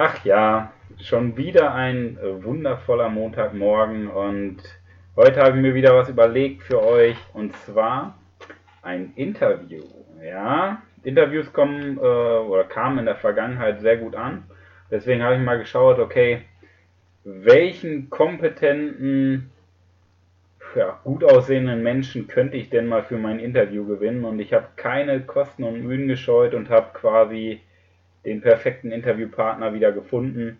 Ach ja, schon wieder ein äh, wundervoller Montagmorgen und heute habe ich mir wieder was überlegt für euch und zwar ein Interview. Ja, Interviews kommen äh, oder kamen in der Vergangenheit sehr gut an. Deswegen habe ich mal geschaut, okay, welchen kompetenten, ja, gut aussehenden Menschen könnte ich denn mal für mein Interview gewinnen? Und ich habe keine Kosten und Mühen gescheut und habe quasi den perfekten Interviewpartner wieder gefunden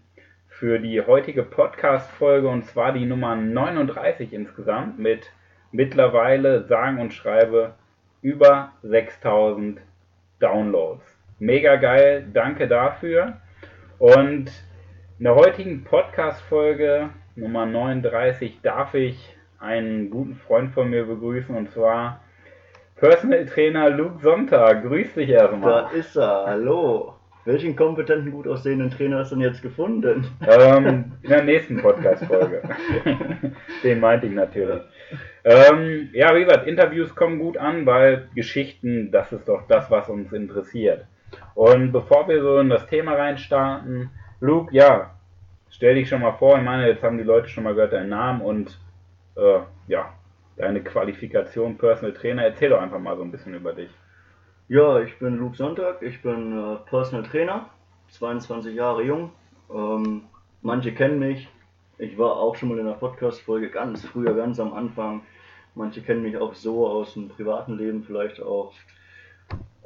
für die heutige Podcast-Folge und zwar die Nummer 39 insgesamt mit mittlerweile sagen und schreibe über 6000 Downloads. Mega geil, danke dafür. Und in der heutigen Podcast-Folge Nummer 39 darf ich einen guten Freund von mir begrüßen und zwar Personal Trainer Luke Sonntag. Grüß dich erstmal. Da ist er, hallo. Welchen kompetenten, gut aussehenden Trainer hast du denn jetzt gefunden? Ähm, in der nächsten Podcast-Folge. Den meinte ich natürlich. Ähm, ja, wie gesagt, Interviews kommen gut an, weil Geschichten, das ist doch das, was uns interessiert. Und bevor wir so in das Thema reinstarten, Luke, ja, stell dich schon mal vor. Ich meine, jetzt haben die Leute schon mal gehört deinen Namen und äh, ja, deine Qualifikation Personal Trainer. Erzähl doch einfach mal so ein bisschen über dich. Ja, ich bin Luke Sonntag, ich bin äh, Personal Trainer, 22 Jahre jung. Ähm, manche kennen mich. Ich war auch schon mal in einer Podcast-Folge ganz früher, ganz am Anfang. Manche kennen mich auch so aus dem privaten Leben, vielleicht auch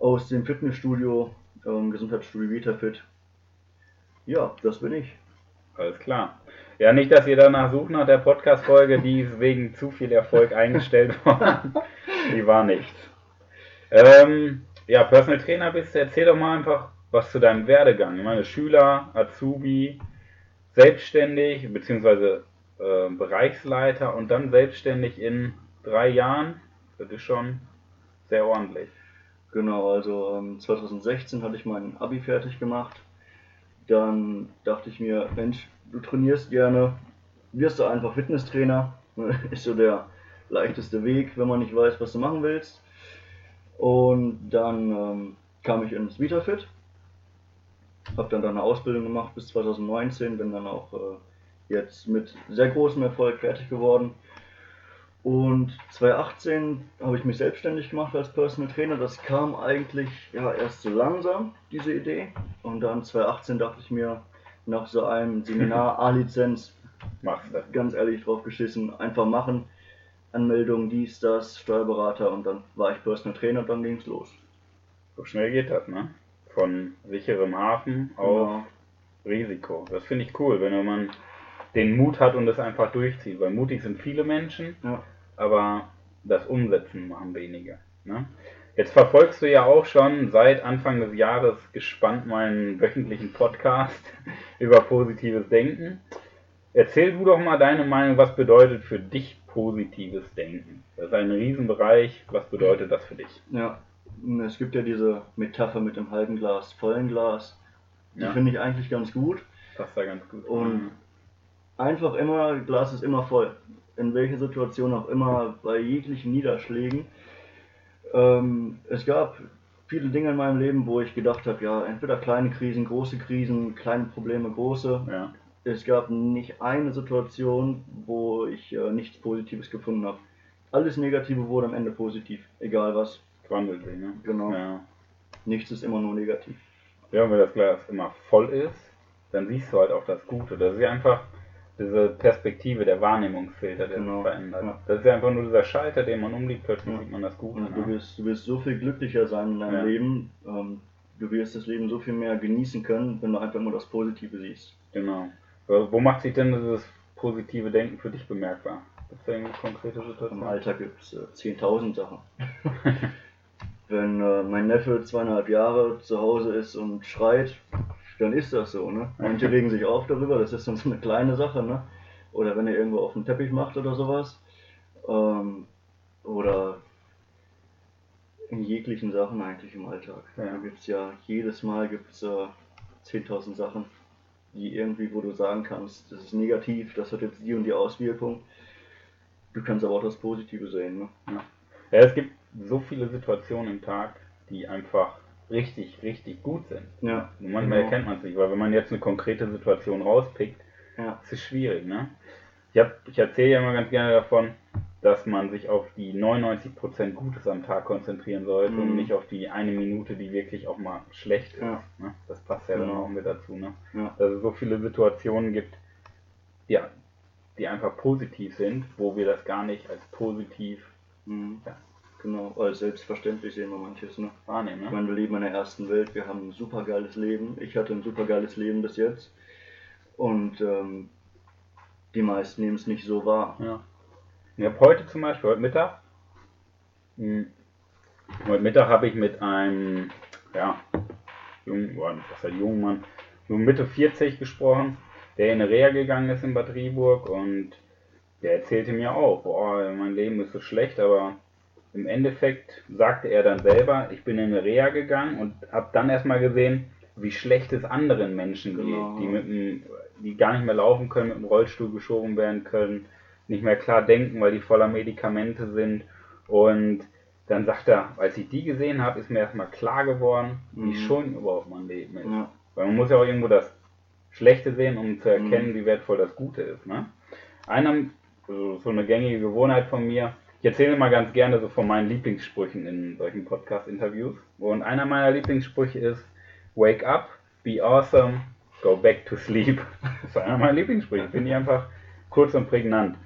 aus dem Fitnessstudio, ähm, Gesundheitsstudio VitaFit. Ja, das bin ich. Alles klar. Ja, nicht, dass ihr danach sucht nach der Podcast-Folge, die ist wegen zu viel Erfolg eingestellt worden. Die war nichts. Ähm, ja, Personal Trainer bist, erzähl doch mal einfach was zu deinem Werdegang. Ich meine, Schüler, Azubi, selbstständig, beziehungsweise äh, Bereichsleiter und dann selbstständig in drei Jahren. Das ist schon sehr ordentlich. Genau, also ähm, 2016 hatte ich mein Abi fertig gemacht. Dann dachte ich mir, Mensch, du trainierst gerne, wirst du einfach Fitnesstrainer. ist so der leichteste Weg, wenn man nicht weiß, was du machen willst. Und dann ähm, kam ich ins VitaFit, habe dann, dann eine Ausbildung gemacht bis 2019, bin dann auch äh, jetzt mit sehr großem Erfolg fertig geworden. Und 2018 habe ich mich selbstständig gemacht als Personal Trainer. Das kam eigentlich ja erst so langsam, diese Idee. Und dann 2018 dachte ich mir, nach so einem Seminar A-Lizenz, ganz ehrlich drauf geschissen, einfach machen. Anmeldung, dies, das, Steuerberater und dann war ich Personal Trainer und dann ging es los. So schnell geht das, ne? Von sicherem Hafen auf genau. Risiko. Das finde ich cool, wenn man den Mut hat und es einfach durchzieht. Weil mutig sind viele Menschen, ja. aber das Umsetzen machen wenige. Ne? Jetzt verfolgst du ja auch schon seit Anfang des Jahres gespannt meinen wöchentlichen Podcast über positives Denken. Erzähl du doch mal deine Meinung, was bedeutet für dich positives Denken? Das ist ein Riesenbereich. Was bedeutet das für dich? Ja, es gibt ja diese Metapher mit dem halben Glas, vollen Glas. Die ja. finde ich eigentlich ganz gut. Passt da ganz gut. Und mhm. einfach immer, Glas ist immer voll. In welcher Situation auch immer, bei jeglichen Niederschlägen. Ähm, es gab viele Dinge in meinem Leben, wo ich gedacht habe, ja, entweder kleine Krisen, große Krisen, kleine Probleme, große. Ja es gab nicht eine Situation, wo ich äh, nichts Positives gefunden habe. Alles Negative wurde am Ende positiv, egal was. Wandelt sich, ne? Genau. Ja. Nichts ist immer nur negativ. Ja, und wenn das Glas immer voll ist, dann siehst du halt auch das Gute. Das ist ja einfach diese Perspektive, der Wahrnehmungsfilter, der genau. sich verändert. Ja. Das ist ja einfach nur dieser Schalter, den man umliegt, plötzlich ja. sieht man das Gute. Ja, du, wirst, du wirst so viel glücklicher sein in deinem Leben. Ähm, du wirst das Leben so viel mehr genießen können, wenn du einfach nur das Positive siehst. Genau. Wo macht sich denn dieses positive Denken für dich bemerkbar? Gibt es konkrete Situationen? Im Alltag gibt es äh, 10.000 Sachen. Wenn äh, mein Neffe zweieinhalb Jahre zu Hause ist und schreit, dann ist das so. Ne? Manche regen sich auf darüber, das ist dann so eine kleine Sache. Ne? Oder wenn er irgendwo auf dem Teppich macht oder sowas. Ähm, oder in jeglichen Sachen eigentlich im Alltag. Ja. Da gibt es ja jedes Mal gibt's, äh, 10.000 Sachen die irgendwie, wo du sagen kannst, das ist negativ, das hat jetzt die und die Auswirkung. Du kannst aber auch das Positive sehen. Ne? Ja. ja, es gibt so viele Situationen im Tag, die einfach richtig, richtig gut sind. Ja. Und manchmal genau. erkennt man es nicht, weil wenn man jetzt eine konkrete Situation rauspickt, Ja. ist es schwierig, ne? Ich, hab, ich erzähle ja immer ganz gerne davon, dass man sich auf die 99% Gutes am Tag konzentrieren sollte und Mhm. nicht auf die eine Minute, die wirklich auch mal schlecht ist. Ja. Ne? Das passt ja dann Genau. auch mit dazu, ne? Ja. Dass es so viele Situationen gibt, ja, die einfach positiv sind, wo wir das gar nicht als positiv Mhm. Ja. Genau, als selbstverständlich sehen wir manches, ne? wahrnehmen. Ich Ne? meine, wir leben in der ersten Welt, wir haben ein super geiles Leben. Ich hatte ein super geiles Leben bis jetzt. Und ähm, die meisten nehmen es nicht so wahr. Ja. Ich habe heute zum Beispiel, heute Mittag, mh, heute Mittag habe ich mit einem, ja, jungen, boah, was heißt jungen Mann, so Mitte 40 gesprochen, der in eine Reha gegangen ist in Bad Rieburg und der erzählte mir auch, boah, mein Leben ist so schlecht, aber im Endeffekt sagte er dann selber, ich bin in eine Reha gegangen und habe dann erstmal gesehen, wie schlecht es anderen Menschen geht, Genau. die, mit dem, die gar nicht mehr laufen können, mit dem Rollstuhl geschoben werden können, nicht mehr klar denken, weil die voller Medikamente sind. Und dann sagt er, als ich die gesehen habe, ist mir erstmal klar geworden, wie Mhm. schon überhaupt mein Leben ist. Ja. Weil man muss ja auch irgendwo das Schlechte sehen, um zu erkennen, Mhm. wie wertvoll das Gute ist. Ne? Einer, also so eine gängige Gewohnheit von mir, ich erzähle mal ganz gerne so von meinen Lieblingssprüchen in solchen Podcast-Interviews. Und einer meiner Lieblingssprüche ist, Wake up, be awesome, go back to sleep. Das ist einer meiner Lieblingssprüche, finde ich einfach kurz und prägnant.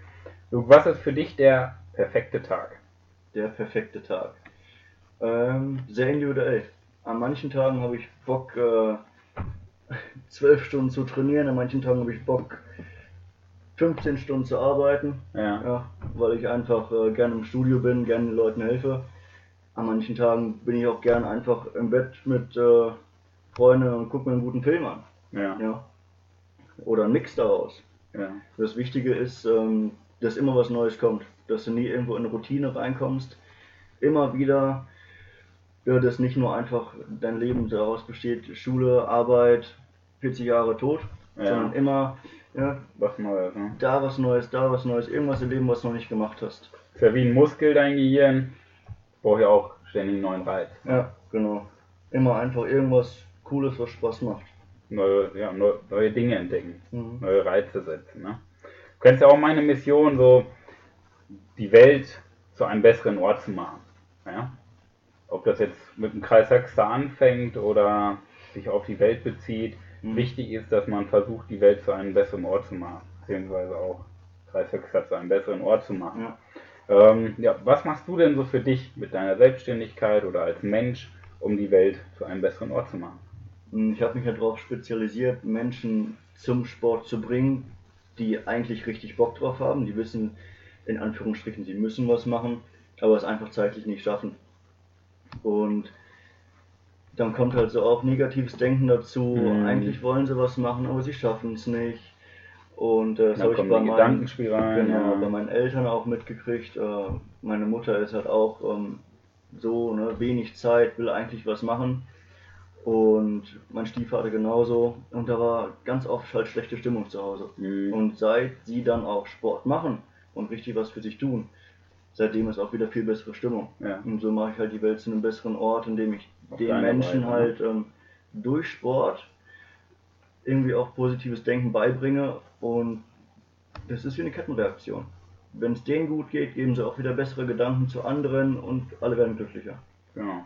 Was ist für dich der perfekte Tag? Der perfekte Tag. Ähm, sehr individuell. An manchen Tagen habe ich Bock, äh, zwölf Stunden zu trainieren, an manchen Tagen habe ich Bock, 15 Stunden zu arbeiten. Ja, Ja, weil ich einfach äh, gerne im Studio bin, gerne den Leuten helfe. An manchen Tagen bin ich auch gern einfach im Bett mit äh, Freunden und gucke mir einen guten Film an. ja, Ja. Oder ein Mix daraus. ja. Das Wichtige ist, ähm, dass immer was Neues kommt. Dass du nie irgendwo in eine Routine reinkommst. Immer wieder, ja, dass nicht nur einfach dein Leben daraus besteht, Schule, Arbeit, 40 Jahre tot, Ja. sondern immer ja, Was Neues, ne? da was Neues, da was Neues, irgendwas im Leben, was du noch nicht gemacht hast. Ist ja wie ein Muskel, dein Gehirn. Braucht ja auch ständig einen neuen Reiz. Ja, genau. Immer einfach irgendwas Cooles, was Spaß macht. Neue, ja, neu, neue Dinge entdecken. Mhm. Neue Reize setzen. Ne? Du kennst ja auch meine Mission, so die Welt zu einem besseren Ort zu machen. Ja? Ob das jetzt mit dem Kreis Höxter anfängt oder sich auf die Welt bezieht. Mhm. Wichtig ist, dass man versucht, die Welt zu einem besseren Ort zu machen. Beziehungsweise auch Kreis Höxter zu einem besseren Ort zu machen. Ja. Ähm, ja, was machst du denn so für dich mit deiner Selbstständigkeit oder als Mensch, um die Welt zu einem besseren Ort zu machen? Ich habe mich ja darauf spezialisiert, Menschen zum Sport zu bringen, die eigentlich richtig Bock drauf haben. Die wissen, in Anführungsstrichen, sie müssen was machen, aber es einfach zeitlich nicht schaffen. Und dann kommt halt so auch negatives Denken dazu. Mhm. Eigentlich wollen sie was machen, aber sie schaffen es nicht. Und äh, das habe ich bei meinen, genau, ja. bei meinen Eltern auch mitgekriegt. Äh, meine Mutter ist halt auch ähm, so, ne, wenig Zeit, will eigentlich was machen. Und mein Stiefvater genauso. Und da war ganz oft halt schlechte Stimmung zu Hause. Mhm. Und seit sie dann auch Sport machen und richtig was für sich tun, seitdem ist auch wieder viel bessere Stimmung. Ja. Und so mache ich halt die Welt zu einem besseren Ort, indem ich Auf den Menschen Weise, ne? halt ähm, durch Sport irgendwie auch positives Denken beibringe. Und das ist wie eine Kettenreaktion. Wenn es denen gut geht, geben sie auch wieder bessere Gedanken zu anderen und alle werden glücklicher. Genau.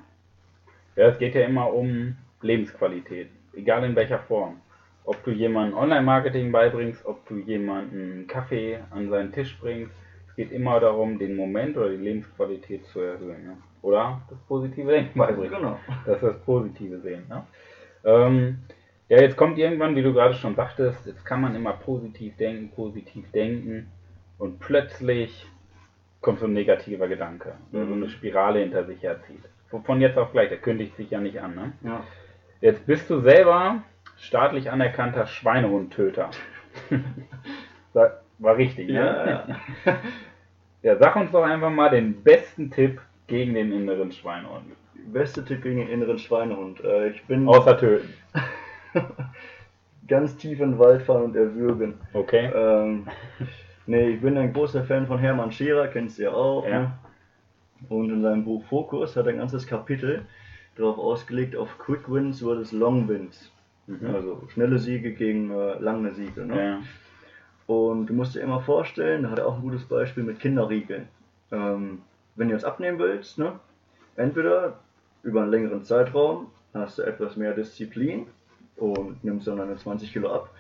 Ja, es geht ja immer um Lebensqualität, egal in welcher Form. Ob du jemandem Online-Marketing beibringst, ob du jemanden Kaffee an seinen Tisch bringst, es geht immer darum, den Moment oder die Lebensqualität zu erhöhen. Ne? Oder das positive Denken beibringen. Genau. Das ist das Positive sehen. Ne? Ähm, ja, jetzt kommt irgendwann, wie du gerade schon sagtest, jetzt kann man immer positiv denken, positiv denken und plötzlich kommt so ein negativer Gedanke, der so Mhm. eine Spirale hinter sich herzieht. Von jetzt auf gleich, der kündigt sich ja nicht an. Ne? Ja. Jetzt bist du selber staatlich anerkannter Schweinehundtöter. War richtig, ne? Ja, ja. Ja, sag uns doch einfach mal den besten Tipp gegen den inneren Schweinehund. Beste Tipp gegen den inneren Schweinehund. Äh, ich bin Außer töten. ganz tief in den Wald fahren und erwürgen. Okay? Ähm, nee, ich bin ein großer Fan von Hermann Scherer, kennst du ja auch. Ja. Ne? Und in seinem Buch Fokus hat er ein ganzes Kapitel. Darauf ausgelegt auf Quick Wins versus Long Wins. Mhm. Also schnelle Siege gegen äh, lange Siege. Ne? Ja. Und du musst dir immer vorstellen, da hat er auch ein gutes Beispiel mit Kinderriegeln. Ähm, wenn du jetzt abnehmen willst, ne, entweder über einen längeren Zeitraum hast du etwas mehr Disziplin und nimmst dann deine 20 Kilo ab.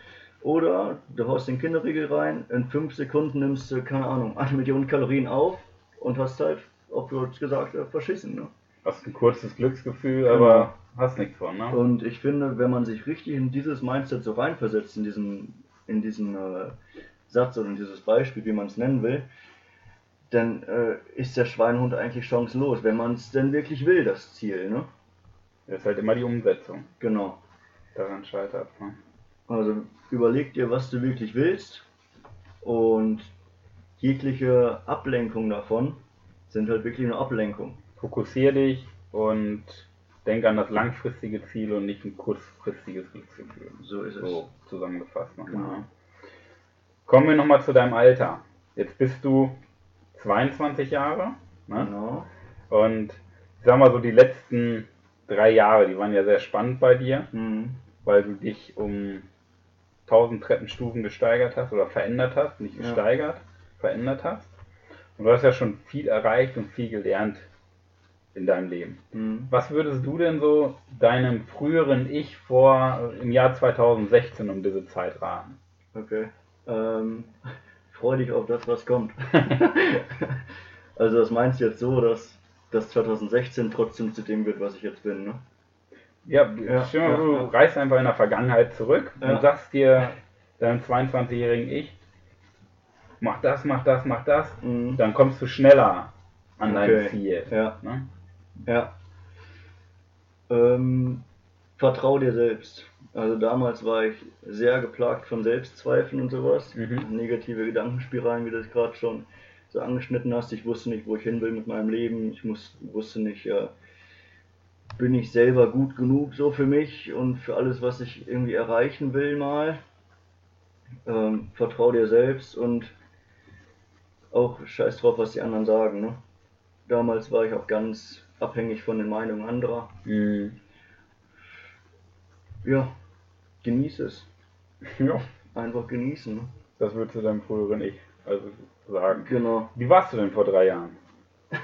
Oder du haust den Kinderriegel rein, in 5 Sekunden nimmst du, keine Ahnung, eine Million Kalorien auf und hast halt, auf Deutsch gesagt, verschissen. Ne? Hast ein kurzes Glücksgefühl, Genau. aber hast nichts von, ne? Und ich finde, wenn man sich richtig in dieses Mindset so reinversetzt, in diesen, in diesen äh, Satz oder in dieses Beispiel, wie man es nennen will, dann äh, ist der Schweinehund eigentlich chancenlos, wenn man es denn wirklich will, das Ziel. Ne? Das ist halt immer die Umsetzung. Genau. Daran scheitert ne? Also überleg dir, was du wirklich willst und jegliche Ablenkung davon sind halt wirklich eine Ablenkung. Fokussier dich und denk an das langfristige Ziel und nicht ein kurzfristiges Glücksgefühl. So ist es. So zusammengefasst nochmal. Genau. Kommen wir nochmal zu deinem Alter. Jetzt bist du 22 Jahre. Ne? Genau. Und ich sag mal so, die letzten drei Jahre, die waren ja sehr spannend bei dir, Mhm. weil du dich um 1000 Treppenstufen gesteigert hast oder verändert hast, nicht Ja. gesteigert, verändert hast. Und du hast ja schon viel erreicht und viel gelernt in deinem Leben. Mhm. Was würdest du denn so deinem früheren Ich vor im Jahr 2016 um diese Zeit raten? Okay. Ähm, freu dich auf das, was kommt. also das meinst du jetzt so, dass das 2016 trotzdem zu dem wird, was ich jetzt bin, ne? Ja, Ja, stell mal ja, du ja. reist einfach in der Vergangenheit zurück Ja. und sagst dir deinem 22-jährigen Ich, mach das, mach das, mach das, Mhm. dann kommst du schneller an dein Okay. Ziel. Ja, Ne? Ja. Ähm, vertrau dir selbst. Also damals war ich sehr geplagt von Selbstzweifeln und sowas. Mhm. Negative Gedankenspiralen, wie du das gerade schon so angeschnitten hast. Ich wusste nicht, wo ich hin will mit meinem Leben. Ich muss, wusste nicht, äh, bin ich selber gut genug so für mich und für alles, was ich irgendwie erreichen will mal. Ähm, vertrau dir selbst und auch scheiß drauf, was die anderen sagen. Ne? Damals war ich auch ganz abhängig von den Meinungen anderer. Mhm. Ja, genieß es. Ja, Einfach genießen. Ne? das würdest du deinem früheren Ich also sagen. Genau. Wie warst du denn vor drei Jahren?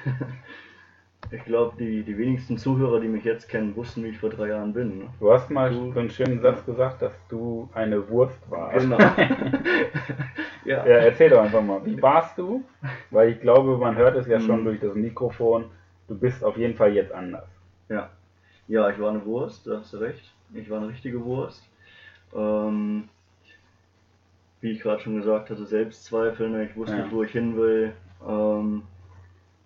Ich glaube, die, die wenigsten Zuhörer, die mich jetzt kennen, wussten, wie ich vor drei Jahren bin. Ne? Du hast mal Du- so einen schönen Satz gesagt, dass du eine Wurst warst. Genau. ja. Ja, erzähl doch einfach mal, wie warst du? Weil ich glaube, man hört es ja schon Mhm. durch das Mikrofon. Du bist auf jeden Fall jetzt anders. Ja. ja, ich war eine Wurst, da hast du recht. Ich war eine richtige Wurst. Ähm, wie ich gerade schon gesagt hatte, Selbstzweifel, ne? ich wusste Ja. nicht, wo ich hin will. Ähm,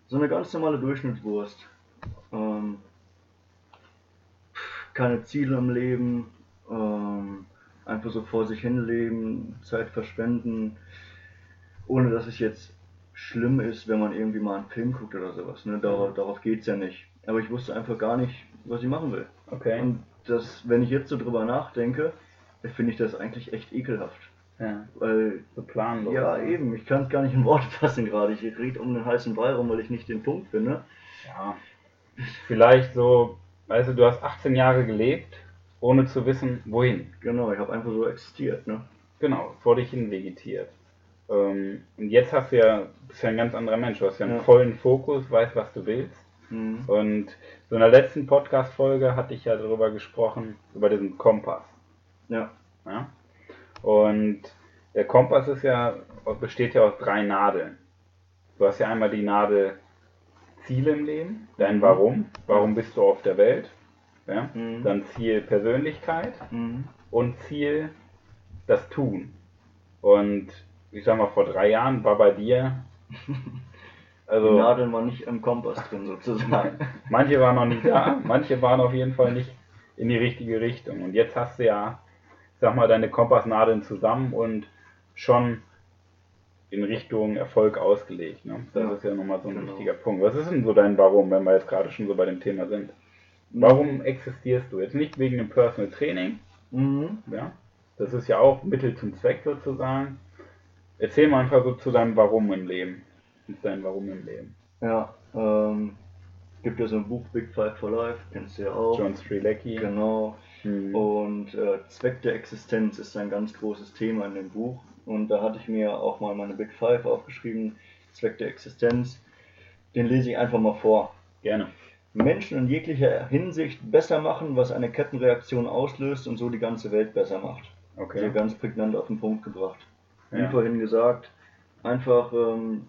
so eine ganz normale Durchschnittswurst. Ähm, keine Ziele im Leben, ähm, einfach so vor sich hin leben, Zeit verschwenden, ohne dass es jetzt schlimm ist, wenn man irgendwie mal einen Film guckt oder sowas. Ne? Darauf, darauf geht es ja nicht. Aber ich wusste einfach gar nicht, was ich machen will. Okay. Und das, wenn ich jetzt so drüber nachdenke, finde ich das eigentlich echt ekelhaft. ja, Weil, so planlos. ja, eben, ich kann es gar nicht in Worte fassen gerade. Ich rede um den heißen Brei rum, weil ich nicht den Punkt finde. Ja. Vielleicht so, weißt du, du hast 18 Jahre gelebt, ohne zu wissen, wohin. Genau, ich habe einfach so existiert. Ne? Genau, vor dich hin vegetiert. Ähm, und jetzt hast du ja, bist ja ein ganz anderer Mensch. Du hast ja einen Ja. vollen Fokus, weißt, was du willst. Mhm. Und so in der letzten Podcast-Folge hatte ich ja darüber gesprochen, über diesen Kompass. Ja, Ja? Und der Kompass ist ja, besteht ja aus drei Nadeln. Du hast ja einmal die Nadel Ziele im Leben, dein Mhm. Warum, warum bist du auf der Welt, ja? Mhm. dann Ziel Persönlichkeit mhm. und Ziel das Tun. Und ich sag mal, vor drei Jahren war bei dir, die also Nadeln waren nicht im Kompass drin sozusagen. manche waren noch nicht da, manche waren auf jeden Fall nicht in die richtige Richtung. Und jetzt hast du ja, ich sag mal, deine Kompassnadeln zusammen und schon in Richtung Erfolg ausgelegt. Ne? Das Ja. ist ja nochmal so ein Genau. wichtiger Punkt. Was ist denn so dein Warum, wenn wir jetzt gerade schon so bei dem Thema sind? Warum existierst du? Jetzt nicht wegen dem Personal Training, Mhm. ja? Das ist ja auch Mittel zum Zweck sozusagen. Erzähl mal einfach so zu deinem Warum im Leben. Was ist dein Warum im Leben? Ja, ähm, Gibt ja so ein Buch Big Five for Life, kennst du ja auch. John Strilecki. Genau. Mhm. Und äh, Zweck der Existenz ist ein ganz großes Thema in dem Buch. Und da hatte ich mir auch mal meine Big Five aufgeschrieben, Zweck der Existenz. Den lese ich einfach mal vor. Gerne. Menschen in jeglicher Hinsicht besser machen, was eine Kettenreaktion auslöst und so die ganze Welt besser macht. Okay. Hier ganz prägnant auf den Punkt gebracht. Wie Ja. vorhin gesagt, einfach ähm,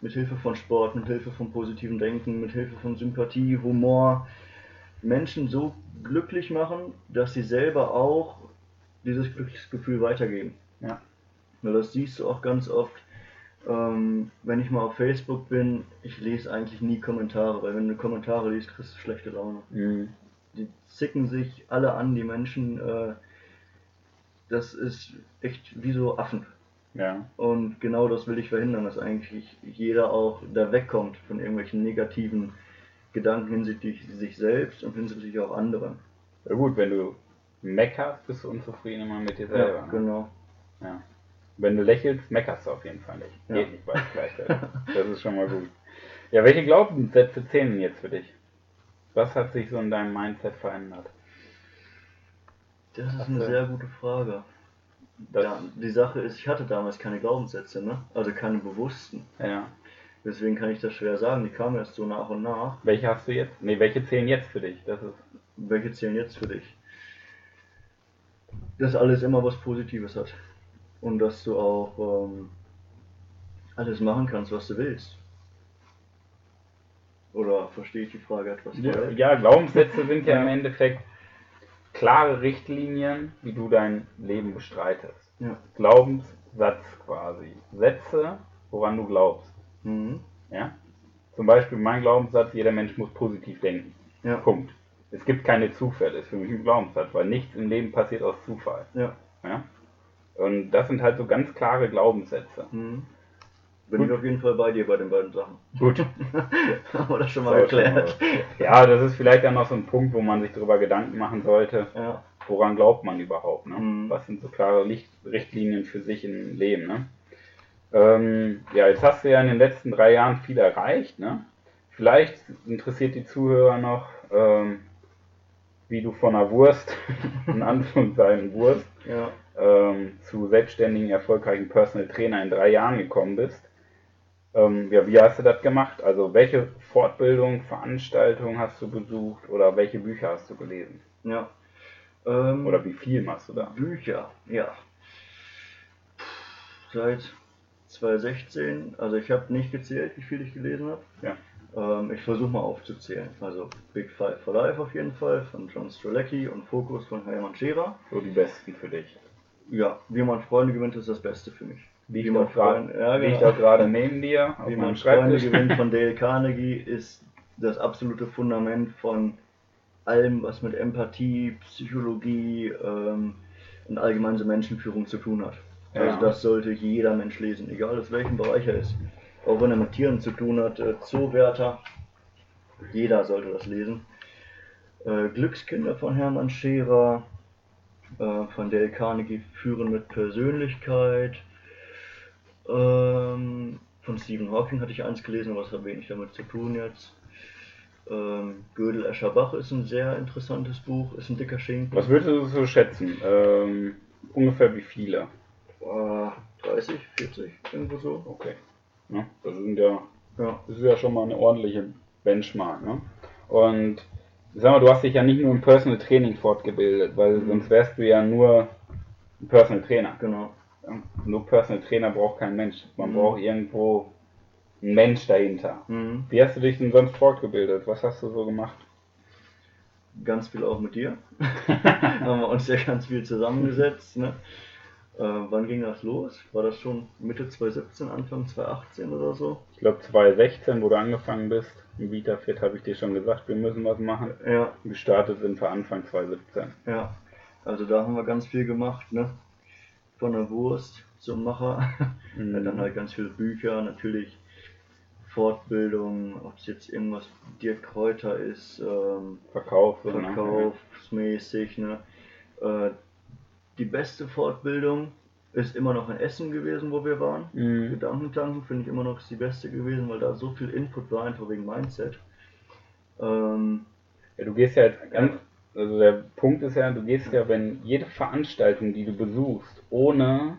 mit Hilfe von Sport, mit Hilfe von positivem Denken, mit Hilfe von Sympathie, Humor Menschen so glücklich machen, dass sie selber auch dieses Glücksgefühl weitergeben. Ja. Weil das siehst du auch ganz oft, ähm, wenn ich mal auf Facebook bin, ich lese eigentlich nie Kommentare, weil wenn du Kommentare liest, kriegst du schlechte Laune. Mhm. Die zicken sich alle an, die Menschen. Äh, das ist echt wie so Affen. Ja. Und genau das will ich verhindern, dass eigentlich jeder auch da wegkommt von irgendwelchen negativen Gedanken hinsichtlich sich selbst und hinsichtlich auch anderen. Ja gut, wenn du meckerst, bist du unzufrieden immer mit dir selber. Ja, ne? genau. Ja. Wenn du lächelst, meckerst du auf jeden Fall nicht. Ja. Geht nicht beides gleichzeitig. das ist schon mal gut. Ja, welche Glaubenssätze zählen jetzt für dich? Was hat sich so in deinem Mindset verändert? Das ist Ach eine sehr gute Frage. Ja, die Sache ist, ich hatte damals keine Glaubenssätze, ne? Also keine bewussten. ja. Deswegen kann ich das schwer sagen. Die kamen erst so nach und nach. Welche hast du jetzt? Nee, welche zählen jetzt für dich? Das ist. Welche zählen jetzt für dich? Dass alles immer was Positives hat. Und dass du auch ähm, alles machen kannst, was du willst. Oder verstehe ich die Frage etwas Ja, ja, Glaubenssätze sind Ja. im Endeffekt klare Richtlinien, wie du dein Leben bestreitest. Ja. Glaubenssatz quasi. Sätze, woran du glaubst. Mhm. Ja? Zum Beispiel mein Glaubenssatz, jeder Mensch muss positiv denken. Ja. Punkt. Es gibt keine Zufälle, ist für mich ein Glaubenssatz, weil nichts im Leben passiert aus Zufall. Ja. Ja? Und das sind halt so ganz klare Glaubenssätze. Mhm. Bin Gut. ich auf jeden Fall bei dir bei den beiden Sachen. Gut. Haben wir das schon mal geklärt. Ja, das ist vielleicht dann noch so ein Punkt, wo man sich darüber Gedanken machen sollte, Ja. woran glaubt man überhaupt. Ne? Mhm. Was sind so klare Licht Richtlinien für sich im Leben. Ne? Ähm, ja, jetzt hast du ja in den letzten drei Jahren viel erreicht. Ne? Vielleicht interessiert die Zuhörer noch, ähm, wie du von einer Wurst, in Anführungszeichen Wurst, Ja. ähm, zu selbstständigen, erfolgreichen Personal Trainer in drei Jahren gekommen bist. Ähm, ja, wie hast du das gemacht? Also welche Fortbildung, Veranstaltung hast du besucht oder welche Bücher hast du gelesen? Ja. Ähm, Oder wie viel machst du da? Bücher, ja. Seit 2016, also ich habe nicht gezählt, wie viel ich gelesen habe. Ja. Ähm, ich versuche mal aufzuzählen. Also Big Five for Life auf jeden Fall von John Strzelecki und Focus von Hermann Scherer. So die besten für dich. Ja, wie man Freunde gewinnt, ist das Beste für mich. Wie man auch gerade Freunde- ja, liegt genau. auch gerade neben dir auf Wie meinem Freunde gewinnt von Dale Carnegie ist das absolute Fundament von allem, was mit Empathie, Psychologie ähm, und allgemein so Menschenführung zu tun hat. Ja. Also das sollte jeder Mensch lesen, egal aus welchem Bereich er ist. Auch wenn er mit Tieren zu tun hat, äh, Zoowärter, jeder sollte das lesen. Äh, Glückskinder von Hermann Scherer, äh, von Dale Carnegie Führen mit Persönlichkeit. Ähm, von Stephen Hawking hatte ich eins gelesen, aber das hat wenig damit zu tun jetzt. Ähm, Gödel Escherbach ist ein sehr interessantes Buch, ist ein dicker Schinken. Was würdest du so schätzen? Ähm, ungefähr wie viele? Äh, 30, 40, irgendwo so. Okay. Ne? Das sind ja Ja. Das ist ja schon mal eine ordentliche Benchmark. Ne? Und sag mal, du hast dich ja nicht nur im Personal Training fortgebildet, weil Mhm. sonst wärst du ja nur ein Personal Trainer. Genau. Nur Personal Trainer braucht kein Mensch. Man Mhm. braucht irgendwo einen Mensch dahinter. Mhm. Wie hast du dich denn sonst fortgebildet? Was hast du so gemacht? Ganz viel auch mit dir. Haben wir uns ja ganz viel zusammengesetzt. Ne? Äh, wann ging das los? War das schon Mitte 2017, Anfang 2018 oder so? Ich glaube 2016, wo du angefangen bist, im VitaFit habe ich dir schon gesagt, wir müssen was machen. Ja, Gestartet sind wir Anfang 2017. ja. Also da haben wir ganz viel gemacht, ne? Von der Wurst zum Macher. Mhm. Dann halt ganz viele Bücher, natürlich Fortbildung, ob es jetzt irgendwas Dirk Kräuter ist, ähm, Verkauf. ne? verkaufsmäßig. Ne? Äh, die beste Fortbildung ist immer noch in Essen gewesen, wo wir waren. Mhm. Gedankentanken finde ich immer noch die beste gewesen, weil da so viel Input war, einfach wegen Mindset. Ähm, Ja, du gehst ja jetzt ganz, also der Punkt ist ja, du gehst ja, wenn jede Veranstaltung, die du besuchst, ohne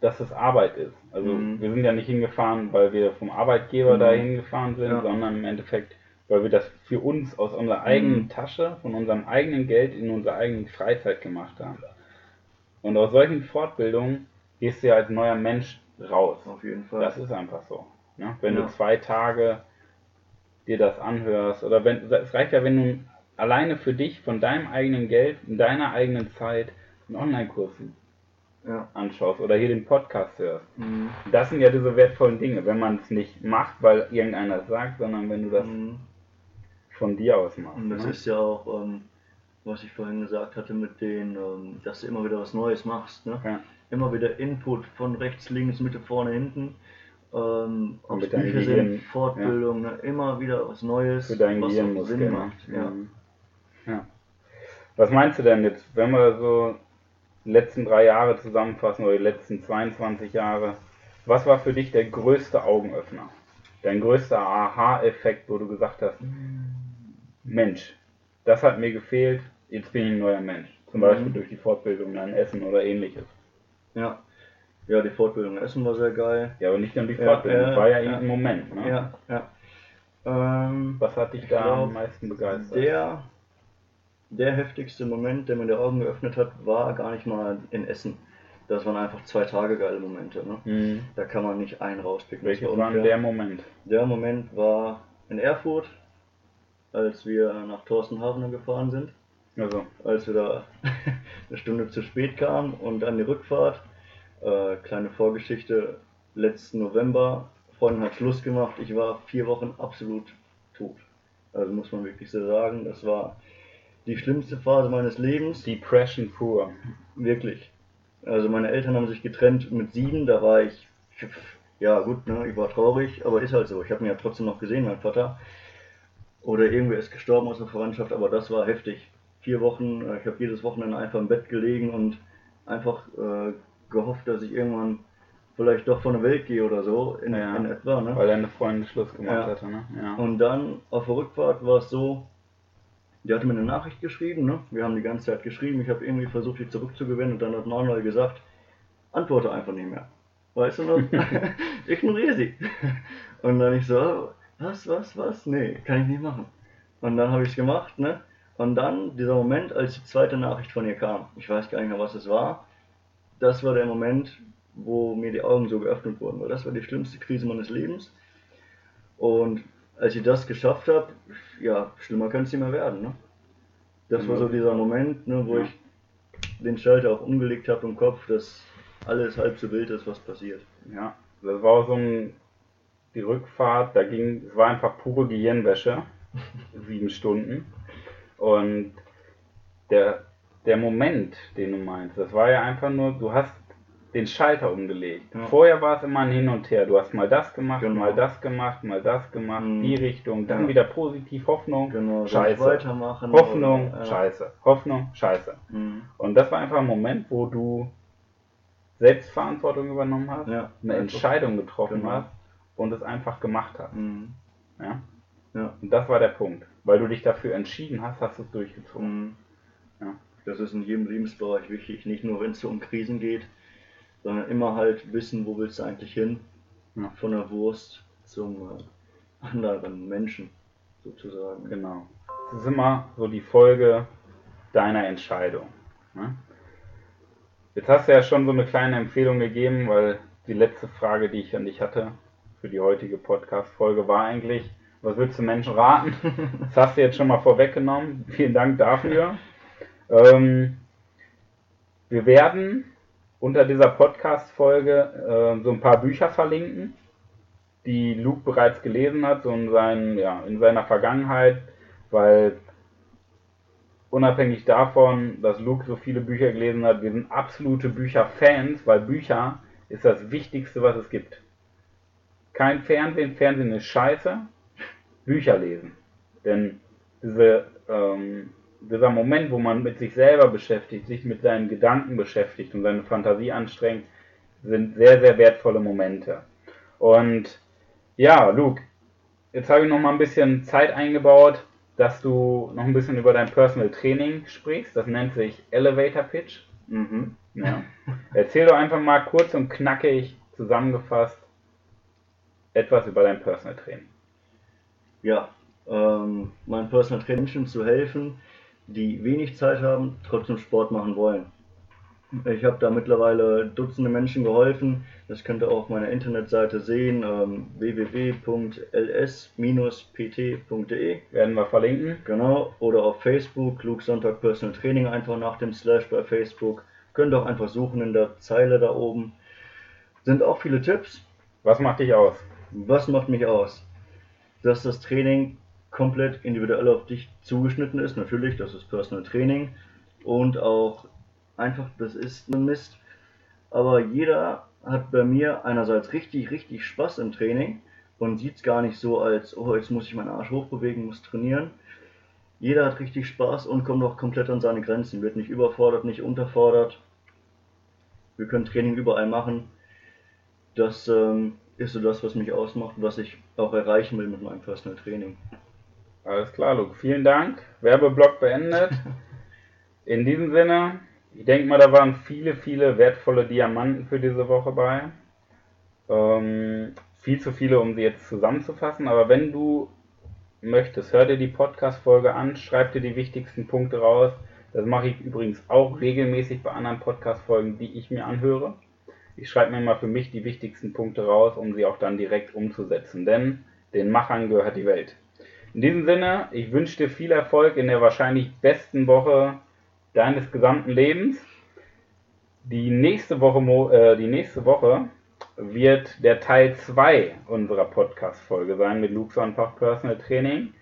dass es Arbeit ist. Also Mhm. wir sind ja nicht hingefahren, weil wir vom Arbeitgeber Mhm. da hingefahren sind, Ja. sondern im Endeffekt, weil wir das für uns aus unserer eigenen Mhm. Tasche, von unserem eigenen Geld in unserer eigenen Freizeit gemacht haben. Und aus solchen Fortbildungen gehst du ja als neuer Mensch raus. auf jeden Fall. Das ist einfach so. Ne? Wenn Ja. du zwei Tage dir das anhörst oder wenn es reicht ja, wenn du alleine für dich von deinem eigenen Geld, in deiner eigenen Zeit einen Online-Kurs ja. anschaust oder hier den Podcast hörst. Mhm. Das sind ja diese wertvollen Dinge, wenn man es nicht macht, weil irgendeiner es sagt, sondern wenn du das Mhm. von dir aus machst. Und das ne? ist ja auch, ähm, was ich vorhin gesagt hatte, mit den, ähm, dass du immer wieder was Neues machst. Ne? ja. Immer wieder Input von rechts, links, Mitte, vorne, hinten. Ähm, ob Bücher Gehirn, sind, Fortbildung, ne? immer wieder was Neues, für deinen was Gehirnmuskel. Sinn ne? macht. Ja. Mhm. Was meinst du denn jetzt, wenn wir so die letzten drei Jahre zusammenfassen oder die letzten 22 Jahre? Was war für dich der größte Augenöffner? Dein größter Aha-Effekt, wo du gesagt hast, Mensch, das hat mir gefehlt, jetzt bin ich ein neuer Mensch. Zum Mhm. Beispiel durch die Fortbildung in Essen oder ähnliches. Ja. ja, die Fortbildung in Essen war sehr geil. Ja, aber nicht nur die Fortbildung, ja, das war ja, ja. irgendein Moment. Ne? Ja, ja. Ähm, Was hat dich Ich da glaub, am meisten begeistert? Der, der heftigste Moment, der mir die Augen geöffnet hat, war gar nicht mal in Essen. Das waren einfach zwei Tage geile Momente. Ne? Mhm. Da kann man nicht einen rauspicken. das Welches war der Moment? Der Moment war in Erfurt, als wir nach Thorstenhafen gefahren sind. Also, Als wir da eine Stunde zu spät kamen und dann die Rückfahrt. Äh, kleine Vorgeschichte: letzten November, Freundin hat Schluss gemacht. Ich war vier Wochen absolut tot. Also muss man wirklich so sagen. Das war die schlimmste Phase meines Lebens. Depression pur. Wirklich. Also meine Eltern haben sich getrennt mit sieben, da war ich, ja gut, ne, ich war traurig, aber ist halt so. Ich habe ihn ja trotzdem noch gesehen, mein Vater. Oder irgendwer ist gestorben aus der Verwandtschaft, aber das war heftig. Vier Wochen, äh, ich habe jedes Wochenende einfach im Bett gelegen und einfach äh, gehofft, dass ich irgendwann vielleicht doch von der Welt gehe oder so, in, Ja. in etwa. Ne? Weil deine Freundin Schluss gemacht Ja. hatte, ne? Ja. Und dann auf der Rückfahrt war es so, die hatte mir eine Nachricht geschrieben, ne? Wir haben die ganze Zeit geschrieben, ich habe irgendwie versucht, die zurückzugewinnen und dann hat Manuel gesagt, antworte einfach nicht mehr. Weißt du noch? Ignoriere sie. Und dann ich so, was, was, was? Nee, kann ich nicht machen. Und dann habe ich es gemacht, ne? Und dann dieser Moment, als die zweite Nachricht von ihr kam, ich weiß gar nicht mehr, was es war, das war der Moment, wo mir die Augen so geöffnet wurden, weil das war die schlimmste Krise meines Lebens. Und als ich das geschafft habe, ja, schlimmer könnte es nicht mehr werden. Ne? Das war so dieser Moment, ne, wo Ja. ich den Schalter auch umgelegt habe im Kopf, dass alles halb so wild ist, was passiert. Ja, das war so ein, die Rückfahrt, da ging, es war einfach pure Gehirnwäsche, sieben Stunden. Und der, der Moment, den du meinst, das war ja einfach nur, du hast den Schalter umgelegt. Ja. Vorher war es immer ein Hin und Her. Du hast mal das gemacht, Genau. mal das gemacht, mal das gemacht, Mhm. die Richtung, dann Ja. wieder positiv Hoffnung, Genau, Scheiße. weitermachen. Hoffnung, oder, ja. Scheiße. Hoffnung, Scheiße. Mhm. Und das war einfach ein Moment, wo du Selbstverantwortung übernommen hast, eine. Entscheidung getroffen Genau. hast und es einfach gemacht hast. Mhm. Ja? Und das war der Punkt. Weil du dich dafür entschieden hast, hast du es durchgezogen. Mhm. Das ist in jedem Lebensbereich wichtig, nicht nur wenn es um Krisen geht, sondern immer halt wissen, wo willst du eigentlich hin? Ja. Von der Wurst zum äh, anderen Menschen sozusagen. Genau. Das ist immer so die Folge deiner Entscheidung. Ne? Jetzt hast du ja schon so eine kleine Empfehlung gegeben, weil die letzte Frage, die ich an dich hatte für die heutige Podcast-Folge, war eigentlich, was würdest du Menschen raten? Das hast du jetzt schon mal vorweggenommen. Vielen Dank dafür. Ähm, wir werden unter dieser Podcast-Folge äh, so ein paar Bücher verlinken, die Luke bereits gelesen hat, so in, seinen, ja, in seiner Vergangenheit, weil unabhängig davon, dass Luke so viele Bücher gelesen hat, wir sind absolute Bücherfans, weil Bücher ist das Wichtigste, was es gibt. Kein Fernsehen, Fernsehen ist scheiße, Bücher lesen. Denn diese, ähm, dieser Moment, wo man mit sich selber beschäftigt, sich mit seinen Gedanken beschäftigt und seine Fantasie anstrengt, sind sehr, sehr wertvolle Momente. Und ja, Luke, jetzt habe ich noch mal ein bisschen Zeit eingebaut, dass du noch ein bisschen über dein Personal Training sprichst. Das nennt sich Elevator Pitch. Mhm. Ja. Erzähl doch einfach mal kurz und knackig zusammengefasst etwas über dein Personal Training. Ja, ähm, mein Personal Training zu helfen, die wenig Zeit haben, trotzdem Sport machen wollen. Ich habe da mittlerweile Dutzende Menschen geholfen. Das könnt ihr auch auf meiner Internetseite sehen, ähm, www.ls-pt.de. Werden wir verlinken. Genau, oder auf Facebook, Luke Sonntag Personal Training, einfach nach dem Slash bei Facebook. Könnt ihr auch einfach suchen in der Zeile da oben. Sind auch viele Tipps. Was macht dich aus? Was macht mich aus? Dass das Training komplett individuell auf dich zugeschnitten ist. Natürlich, das ist Personal Training. Und auch einfach, das ist ein Mist. Aber jeder hat bei mir einerseits richtig, richtig Spaß im Training und sieht es gar nicht so als, oh, jetzt muss ich meinen Arsch hochbewegen, muss trainieren. Jeder hat richtig Spaß und kommt auch komplett an seine Grenzen, wird nicht überfordert, nicht unterfordert. Wir können Training überall machen. Das ähm, ist so das, was mich ausmacht, was ich auch erreichen will mit meinem Personal Training. Alles klar, Luke. Vielen Dank. Werbeblock beendet. In diesem Sinne, ich denke mal, da waren viele, viele wertvolle Diamanten für diese Woche bei. Ähm, viel zu viele, um sie jetzt zusammenzufassen. Aber wenn du möchtest, hör dir die Podcast-Folge an, schreib dir die wichtigsten Punkte raus. Das mache ich übrigens auch regelmäßig bei anderen Podcast-Folgen, die ich mir anhöre. Ich schreibe mir mal für mich die wichtigsten Punkte raus, um sie auch dann direkt umzusetzen. Denn den Machern gehört die Welt. In diesem Sinne, ich wünsche dir viel Erfolg in der wahrscheinlich besten Woche deines gesamten Lebens. Die nächste Woche, äh, die nächste Woche wird der Teil 2 unserer Podcast-Folge sein mit Luke Sonnenfach Personal Training.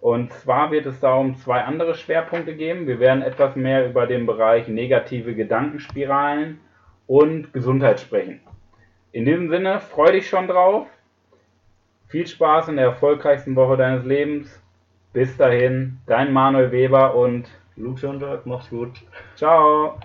Und zwar wird es darum zwei andere Schwerpunkte geben. Wir werden etwas mehr über den Bereich negative Gedankenspiralen und Gesundheit sprechen. In diesem Sinne, freu dich schon drauf. Viel Spaß in der erfolgreichsten Woche deines Lebens. Bis dahin, dein Manuel Weber und Luke Sonntag, mach's gut. Ciao.